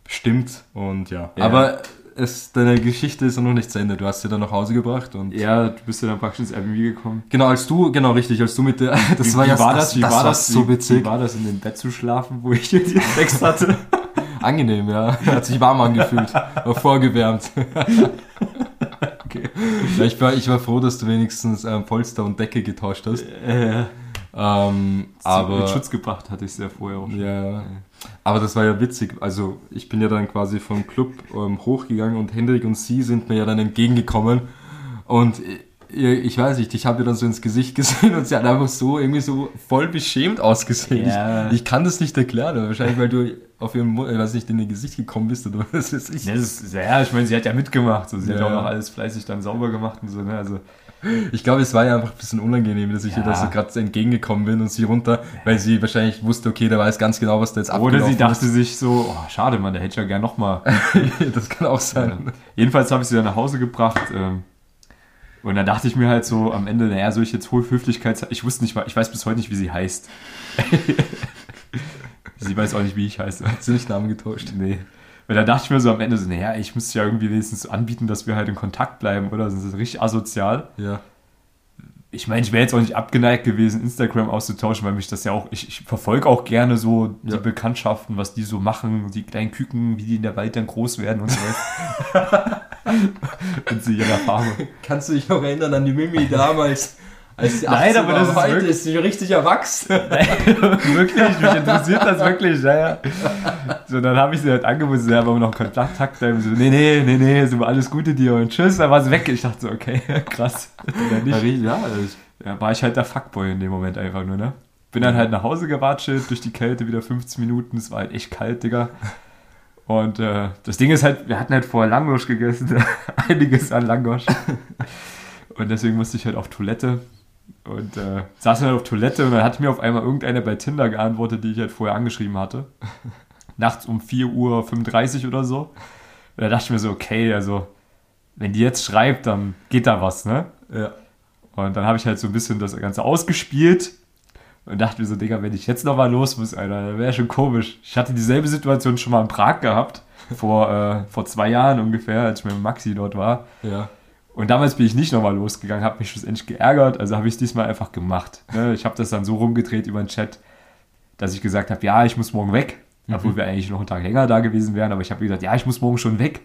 stimmt und ja. Ja. Aber es, deine Geschichte ist ja noch nicht zu Ende. Du hast sie dann nach Hause gebracht und Ja, du bist ja dann praktisch ins Airbnb gekommen. genau, als du, genau richtig, als du mit der, das Wie- war wie ja war das, wie das war das, so wie, wie witzig. war das in dem Bett zu schlafen, wo ich den Sex hatte? Angenehm, ja. Hat sich warm angefühlt, war vorgewärmt. Okay. Ja, ich, war, ich war froh, dass du wenigstens ähm, Polster und Decke getauscht hast. Äh, Ähm, aber mit Schutz gebracht hatte ich es ja vorher auch schon. Ja, aber das war ja witzig. Also ich bin ja dann quasi vom Club ähm, hochgegangen und Hendrik und sie sind mir ja dann entgegengekommen. Und ich, weiß nicht, ich habe ihr dann so ins Gesicht gesehen und sie hat einfach so irgendwie so voll beschämt ausgesehen. Ja. Ich, ich kann das nicht erklären, aber wahrscheinlich weil du auf ihrem, Mu- ich weiß nicht, in ihr Gesicht gekommen bist oder was weiß ich. Ja, das ist, ja, ich meine, sie hat ja mitgemacht. So. Sie hat Ja. auch noch alles fleißig dann sauber gemacht und so. Ne? Also, Ich glaube, es war ja einfach ein bisschen unangenehm, dass ich ihr Ja. da so gerade entgegengekommen bin und sie runter, weil sie wahrscheinlich wusste, okay, der weiß ganz genau, was da jetzt oder abgelaufen sie dachte sich so, oh, schade, Mann, der hätte ich ja gern nochmal. ist. das kann auch sein. Jedenfalls habe ich sie dann nach Hause gebracht. Ähm, und dann dachte ich mir halt so am Ende, naja, soll ich jetzt hohe Höflichkeits... Ich wusste nicht, ich weiß bis heute nicht, wie sie heißt. sie weiß auch nicht, wie ich heiße. Hat sie nicht Namen getauscht? Nee. Weil da dachte ich mir so am Ende so, naja, ich müsste ja irgendwie wenigstens anbieten, dass wir halt in Kontakt bleiben, oder? Das ist richtig asozial. Ja. Ich meine, ich wäre jetzt auch nicht abgeneigt gewesen, Instagram auszutauschen, weil mich das ja auch, ich, ich verfolge auch gerne so die Ja. Bekanntschaften, was die so machen, die kleinen Küken, wie die in der Wald dann groß werden und so weiter. und sie ihrer Farbe. Kannst du dich noch erinnern an die Mimi damals? Als Nein, 18 aber war? das ist wirklich- ist sie richtig erwachsen. wirklich, mich interessiert das wirklich, ja, ja. So, dann habe ich sie halt angeboten, sie haben aber noch Kontakt, bleiben so, nee, nee, nee, nee, so alles Gute dir und tschüss, dann war sie weg. Ich dachte so, okay, krass. Oder nicht. Ja, Ja, war ich halt der Fuckboy in dem Moment einfach nur, ne? Bin dann halt nach Hause gewatschelt, durch die Kälte wieder 15 Minuten, es war halt echt kalt, Digga. Und äh, das Ding ist halt, wir hatten halt vorher Langosch gegessen, einiges an Langosch. Und deswegen musste ich halt auf Toilette. Und äh, saß dann halt auf Toilette und dann hat mir auf einmal irgendeiner bei Tinder geantwortet, die ich halt vorher angeschrieben hatte. Nachts um 4.35 Uhr oder so. Und da dachte ich mir so, okay, also wenn die jetzt schreibt, dann geht da was, ne? Ja. Und dann habe ich halt so ein bisschen das Ganze ausgespielt und dachte mir so, Digga, wenn ich jetzt nochmal los muss, Alter, dann wäre schon komisch. Ich hatte dieselbe Situation schon mal in Prag gehabt, vor, äh, vor zwei Jahren ungefähr, als ich mit Maxi dort war. Ja. Und damals bin ich nicht nochmal losgegangen, habe mich schlussendlich geärgert, also habe ich es diesmal einfach gemacht. Ne? Ich habe das dann so rumgedreht über den Chat, dass ich gesagt habe, ja, ich muss morgen weg, obwohl wir eigentlich noch einen Tag länger da gewesen wären, aber ich habe gesagt, ja, ich muss morgen schon weg,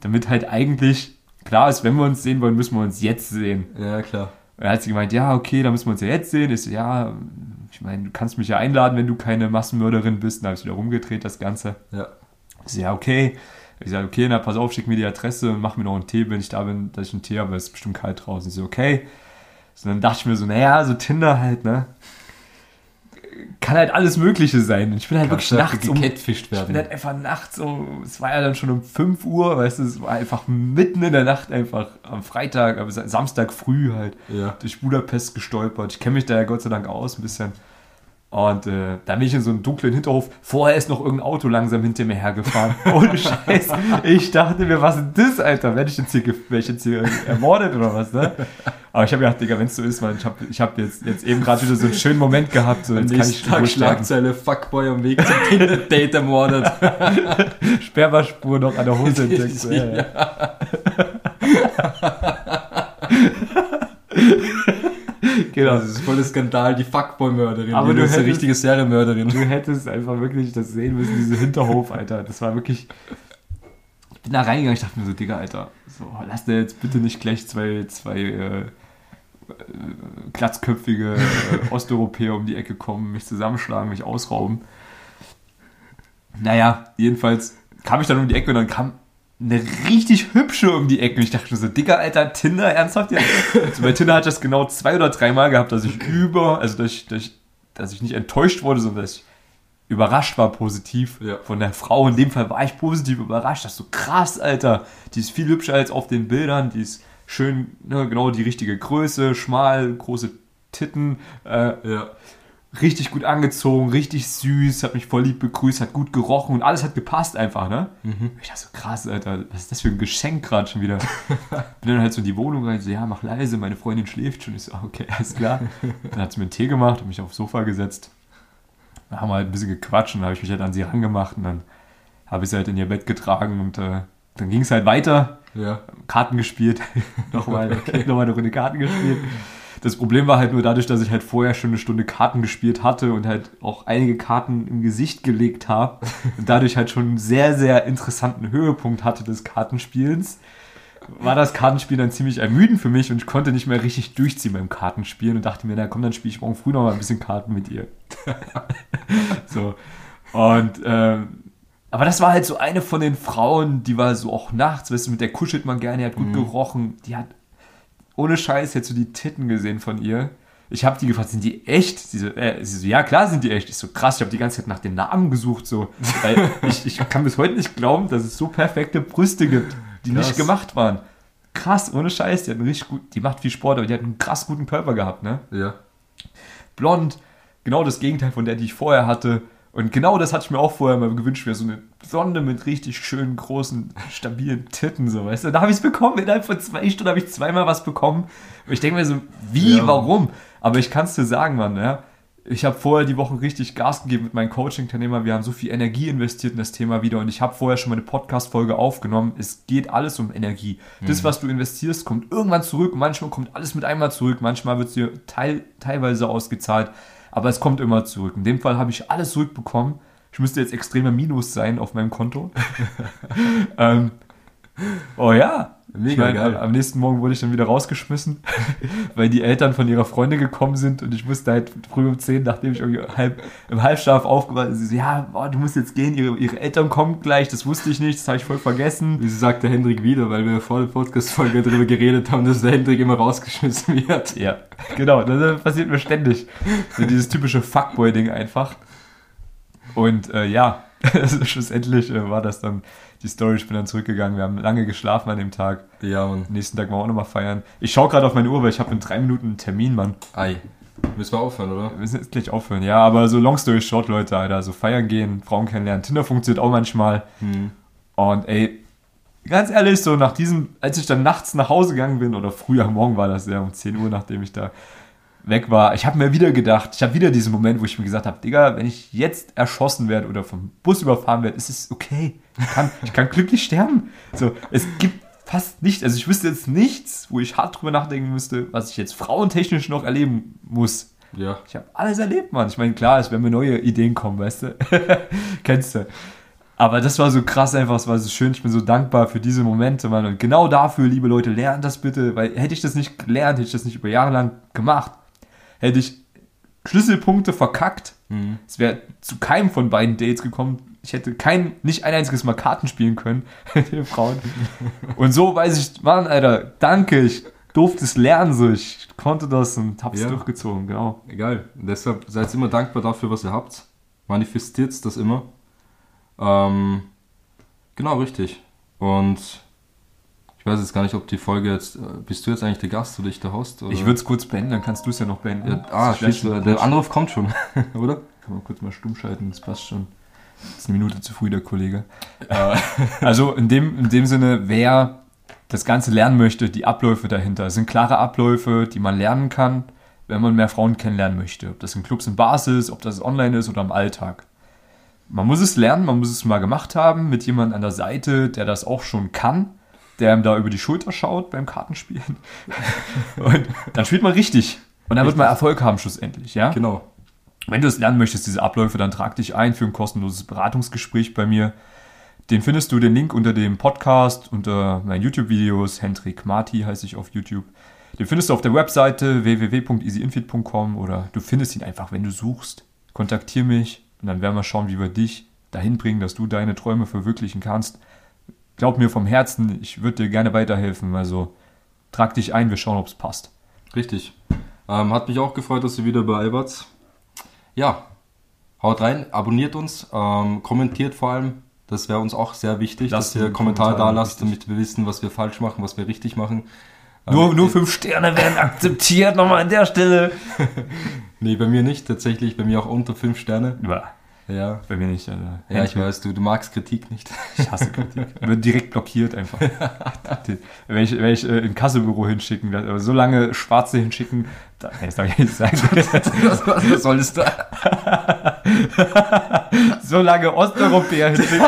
damit halt eigentlich klar ist, wenn wir uns sehen wollen, müssen wir uns jetzt sehen. Ja, klar. Und dann hat sie gemeint, ja, okay, dann müssen wir uns ja jetzt sehen. Ich so, ja, ich meine, du kannst mich ja einladen, wenn du keine Massenmörderin bist. Dann habe ich wieder rumgedreht, das Ganze. Ja. Ich so, ja, okay. Ich sage, okay, na, pass auf, schick mir die Adresse und mach mir noch einen Tee, wenn ich da bin, dass ich einen Tee habe, es ist bestimmt kalt draußen. Ich so, okay. So, dann dachte ich mir so, naja, so Tinder halt, ne? Kann halt alles Mögliche sein. Und ich bin halt Kannst wirklich du nachts um, gecatfished ich bin werden. halt einfach nachts so, es war ja dann schon um 5 Uhr, weißt du, es war einfach mitten in der Nacht einfach am Freitag, am Samstag früh halt Ja. durch Budapest gestolpert. Ich kenne mich da ja Gott sei Dank aus ein bisschen. Und äh, da bin ich in so einem dunklen Hinterhof. Vorher ist noch irgendein Auto langsam hinter mir hergefahren. Ohne Scheiß. Ich dachte mir, was ist das, Alter? Werde ich jetzt hier, werd ich jetzt hier ermordet oder was, ne? Aber ich habe gedacht, Digga, wenn es so ist, man, ich habe ich hab jetzt, jetzt eben gerade wieder so einen schönen Moment gehabt. So, jetzt kann ich Tag. Schlagzeile, Fuckboy am Weg zum Tinder-Date ermordet. Spermaspur noch an der Hose entdeckt. Ja, genau. Das ist voll der Skandal, die Fuckboy-Mörderin. Aber die du ist eine hättest- richtige Serienmörderin. Du hättest einfach wirklich das sehen müssen, diese Hinterhof, Alter. Das war wirklich. Ich bin da reingegangen, ich dachte mir so, Digga, Alter, so, lass dir jetzt bitte nicht gleich zwei, zwei äh, äh, glatzköpfige äh, Osteuropäer um die Ecke kommen, mich zusammenschlagen, mich ausrauben. Naja, jedenfalls kam ich dann um die Ecke und dann kam eine richtig hübsche um die Ecke. Und ich dachte so, Digga, Alter, Tinder, ernsthaft jetzt? Also bei Tinder ich das genau zwei oder dreimal gehabt, dass ich über, also dass ich, dass ich, dass ich nicht enttäuscht wurde, sondern dass ich überrascht war positiv Ja. von der Frau. In dem Fall war ich positiv überrascht. Das ist so krass, Alter. Die ist viel hübscher als auf den Bildern. Die ist schön, ne, genau die richtige Größe, schmal, große Titten, äh, Ja. Richtig gut angezogen, richtig süß, hat mich voll lieb begrüßt, hat gut gerochen und alles hat gepasst einfach, ne? Ich dachte so, krass, Alter, was ist das für ein Geschenk gerade schon wieder? Bin dann halt so in die Wohnung rein, so, ja, mach leise, meine Freundin schläft schon. Ich so, okay, alles klar. Dann hat sie mir einen Tee gemacht, hat mich aufs Sofa gesetzt. Dann haben wir halt ein bisschen gequatscht und dann habe ich mich halt an sie rangemacht und dann habe ich sie halt in ihr Bett getragen und äh, dann ging es halt weiter. Ja. Karten gespielt, nochmal nochmal eine Runde Karten gespielt. Das Problem war halt nur dadurch, dass ich halt vorher schon eine Stunde Karten gespielt hatte und halt auch einige Karten im Gesicht gelegt habe und dadurch halt schon einen sehr, sehr interessanten Höhepunkt hatte des Kartenspielens, war das Kartenspiel dann ziemlich ermüdend für mich und ich konnte nicht mehr richtig durchziehen beim Kartenspielen und dachte mir, na komm, dann spiele ich morgen früh noch mal ein bisschen Karten mit ihr. so. Und ähm, aber das war halt so eine von den Frauen, die war so auch nachts, weißt du, mit der kuschelt man gerne, die hat gut gerochen, die hat ohne Scheiß jetzt so die Titten gesehen von ihr. Ich habe die gefragt, sind die echt? Sie so, äh, sie so, ja klar sind die echt. Ich so, krass, ich habe die ganze Zeit nach den Namen gesucht, so. Weil ich, ich kann bis heute nicht glauben, dass es so perfekte Brüste gibt, die Krass. nicht gemacht waren. Krass, ohne Scheiß, die hat einen richtig gut, die macht viel Sport, aber die hat einen krass guten Körper gehabt, ne? Ja. blond, genau das Gegenteil von der, die ich vorher hatte. Und genau das hatte ich mir auch vorher mal gewünscht, mir so eine Blonde mit richtig schönen, großen, stabilen Titten, so, weißt du. Da habe ich es bekommen, innerhalb von zwei Stunden habe ich zweimal was bekommen. Und ich denke mir so, wie, Ja. warum? Aber ich kann es dir sagen, Mann, ja. Ich habe vorher die Woche richtig Gas gegeben mit meinen Coaching-Teilnehmern. Wir haben so viel Energie investiert in das Thema wieder und ich habe vorher schon mal eine Podcast-Folge aufgenommen. Es geht alles um Energie. Das, was du investierst, kommt irgendwann zurück. Manchmal kommt alles mit einmal zurück. Manchmal wird es dir teil, teilweise ausgezahlt. Aber es kommt immer zurück. In dem Fall habe ich alles zurückbekommen. Ich müsste jetzt extremer Minus sein auf meinem Konto. ähm, oh ja. Mega ich mein, geil. Am nächsten Morgen wurde ich dann wieder rausgeschmissen, weil die Eltern von ihrer Freundin gekommen sind und ich musste halt früh um 10, nachdem ich irgendwie halb, im Halbschlaf aufgewacht bin, sie so, ja, boah, du musst jetzt gehen, ihre, ihre Eltern kommen gleich, das wusste ich nicht, das habe ich voll vergessen. Wieso sagt der Hendrik wieder, weil wir vor der Podcast-Folge darüber geredet haben, dass der Hendrik immer rausgeschmissen wird. Ja, genau, das passiert mir ständig. So dieses typische Fuckboy-Ding einfach. Und äh, ja, also schlussendlich äh, war das dann die Story. Ich bin dann zurückgegangen. Wir haben lange geschlafen an dem Tag. Ja, Mann. Nächsten Tag wollen wir auch nochmal feiern. Ich schaue gerade auf meine Uhr, weil ich habe in drei Minuten einen Termin, Mann. Ei. Müssen wir aufhören, oder? Wir müssen jetzt gleich aufhören. Ja, aber so long story short, Leute, Alter. So feiern gehen, Frauen kennenlernen. Tinder funktioniert auch manchmal. Hm. Und ey, ganz ehrlich, so nach diesem, als ich dann nachts nach Hause gegangen bin, oder früh am Morgen war das ja, um 10 Uhr, nachdem ich da weg war, ich habe mir wieder gedacht, ich habe wieder diesen Moment, wo ich mir gesagt habe, Digga, wenn ich jetzt erschossen werde oder vom Bus überfahren werde, ist es okay. Ich kann, ich kann glücklich sterben. So, es gibt fast nicht, also ich wüsste jetzt nichts, wo ich hart drüber nachdenken müsste, was ich jetzt frauentechnisch noch erleben muss. Ja. Ich habe alles erlebt, Mann. Ich meine, klar, es werden mir neue Ideen kommen, weißt du? Kennst du. Aber das war so krass einfach, es war so schön. Ich bin so dankbar für diese Momente, Mann. Und genau dafür, liebe Leute, lernt das bitte. Weil hätte ich das nicht gelernt, hätte ich das nicht über Jahre lang gemacht, hätte ich Schlüsselpunkte verkackt. Mhm. Es wäre zu keinem von beiden Dates gekommen. Ich hätte kein, nicht ein einziges Mal Karten spielen können mit den Frauen. Und so weiß ich, Mann, Alter, danke, ich durfte es lernen, so. Ich konnte das und hab's Ja. durchgezogen, genau. Egal. Deshalb seid immer dankbar dafür, was ihr habt. Manifestiert das immer. Ähm, genau, richtig. Und ich weiß jetzt gar nicht, ob die Folge jetzt. äh, Bist du jetzt eigentlich der Gast oder ich der Host? Oder? Ich würde es kurz beenden, dann kannst du es ja noch beenden. Ja, ah, vielleicht- der Anruf kommt schon, oder? Kann man kurz mal stumm schalten, das passt schon. Das ist eine Minute zu früh, der Kollege. Äh, also in dem, in dem Sinne, wer das Ganze lernen möchte, die Abläufe dahinter. Es sind klare Abläufe, die man lernen kann, wenn man mehr Frauen kennenlernen möchte. Ob das in Clubs in Bars ist, ob das online ist oder im Alltag. Man muss es lernen, man muss es mal gemacht haben, mit jemandem an der Seite, der das auch schon kann, der ihm da über die Schulter schaut beim Kartenspielen. Und dann spielt man richtig. Und dann wird man Erfolg haben schlussendlich, ja? Genau. Wenn du es lernen möchtest, diese Abläufe, dann trag dich ein für ein kostenloses Beratungsgespräch bei mir. Den findest du den Link unter dem Podcast, unter meinen YouTube-Videos. Hendrik Marti heiße ich auf YouTube. Den findest du auf der Webseite www.easyinfit.com oder du findest ihn einfach, wenn du suchst. Kontaktier mich und dann werden wir schauen, wie wir dich dahin bringen, dass du deine Träume verwirklichen kannst. Glaub mir vom Herzen, ich würde dir gerne weiterhelfen. Also trag dich ein, wir schauen, ob es passt. Richtig. Ähm, hat mich auch gefreut, dass ihr wieder bei wart. Ja, haut rein, abonniert uns, ähm, kommentiert vor allem. Das wäre uns auch sehr wichtig, Lasst dass ihr Kommentare Kommentar, da lasst, damit wir wissen, was wir falsch machen, was wir richtig machen. Ähm, Nur, nur fünf Sterne werden akzeptiert, nochmal an der Stelle. Nee, bei mir nicht, tatsächlich. Bei mir auch unter fünf Sterne. Ja, Ja. bei mir nicht. Also, Ja, ich weiß, du, du magst Kritik nicht. Ich hasse Kritik. Wird direkt blockiert einfach. wenn ich, wenn ich äh, ein Kassebüro hinschicken, das- aber so lange Schwarze hinschicken, da, nee, das darf ich nicht sagen. was, was, was soll das da? so lange Osteuropäer hinschicken.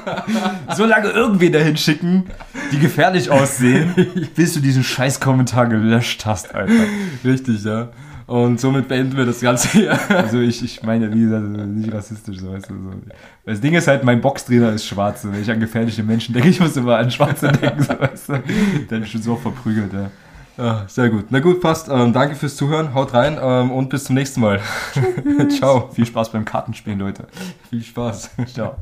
so lange irgendwen da hinschicken, die gefährlich aussehen, bis du diesen scheiß Kommentar gelöscht hast, Alter. Richtig, ja. Und somit beenden wir das Ganze hier. Also ich, ich meine, wie gesagt, nicht rassistisch, so weißt du. So. Das Ding ist halt, mein Boxtrainer ist schwarz. Wenn ich an gefährliche Menschen denke, ich muss immer an Schwarze denken, so weißt du. Dann schon so verprügelt, ja. Ah, sehr gut. Na gut, passt. Ähm, danke fürs Zuhören. Haut rein ähm, und bis zum nächsten Mal. Ciao. Viel Spaß beim Kartenspielen, Leute. Viel Spaß. Ciao.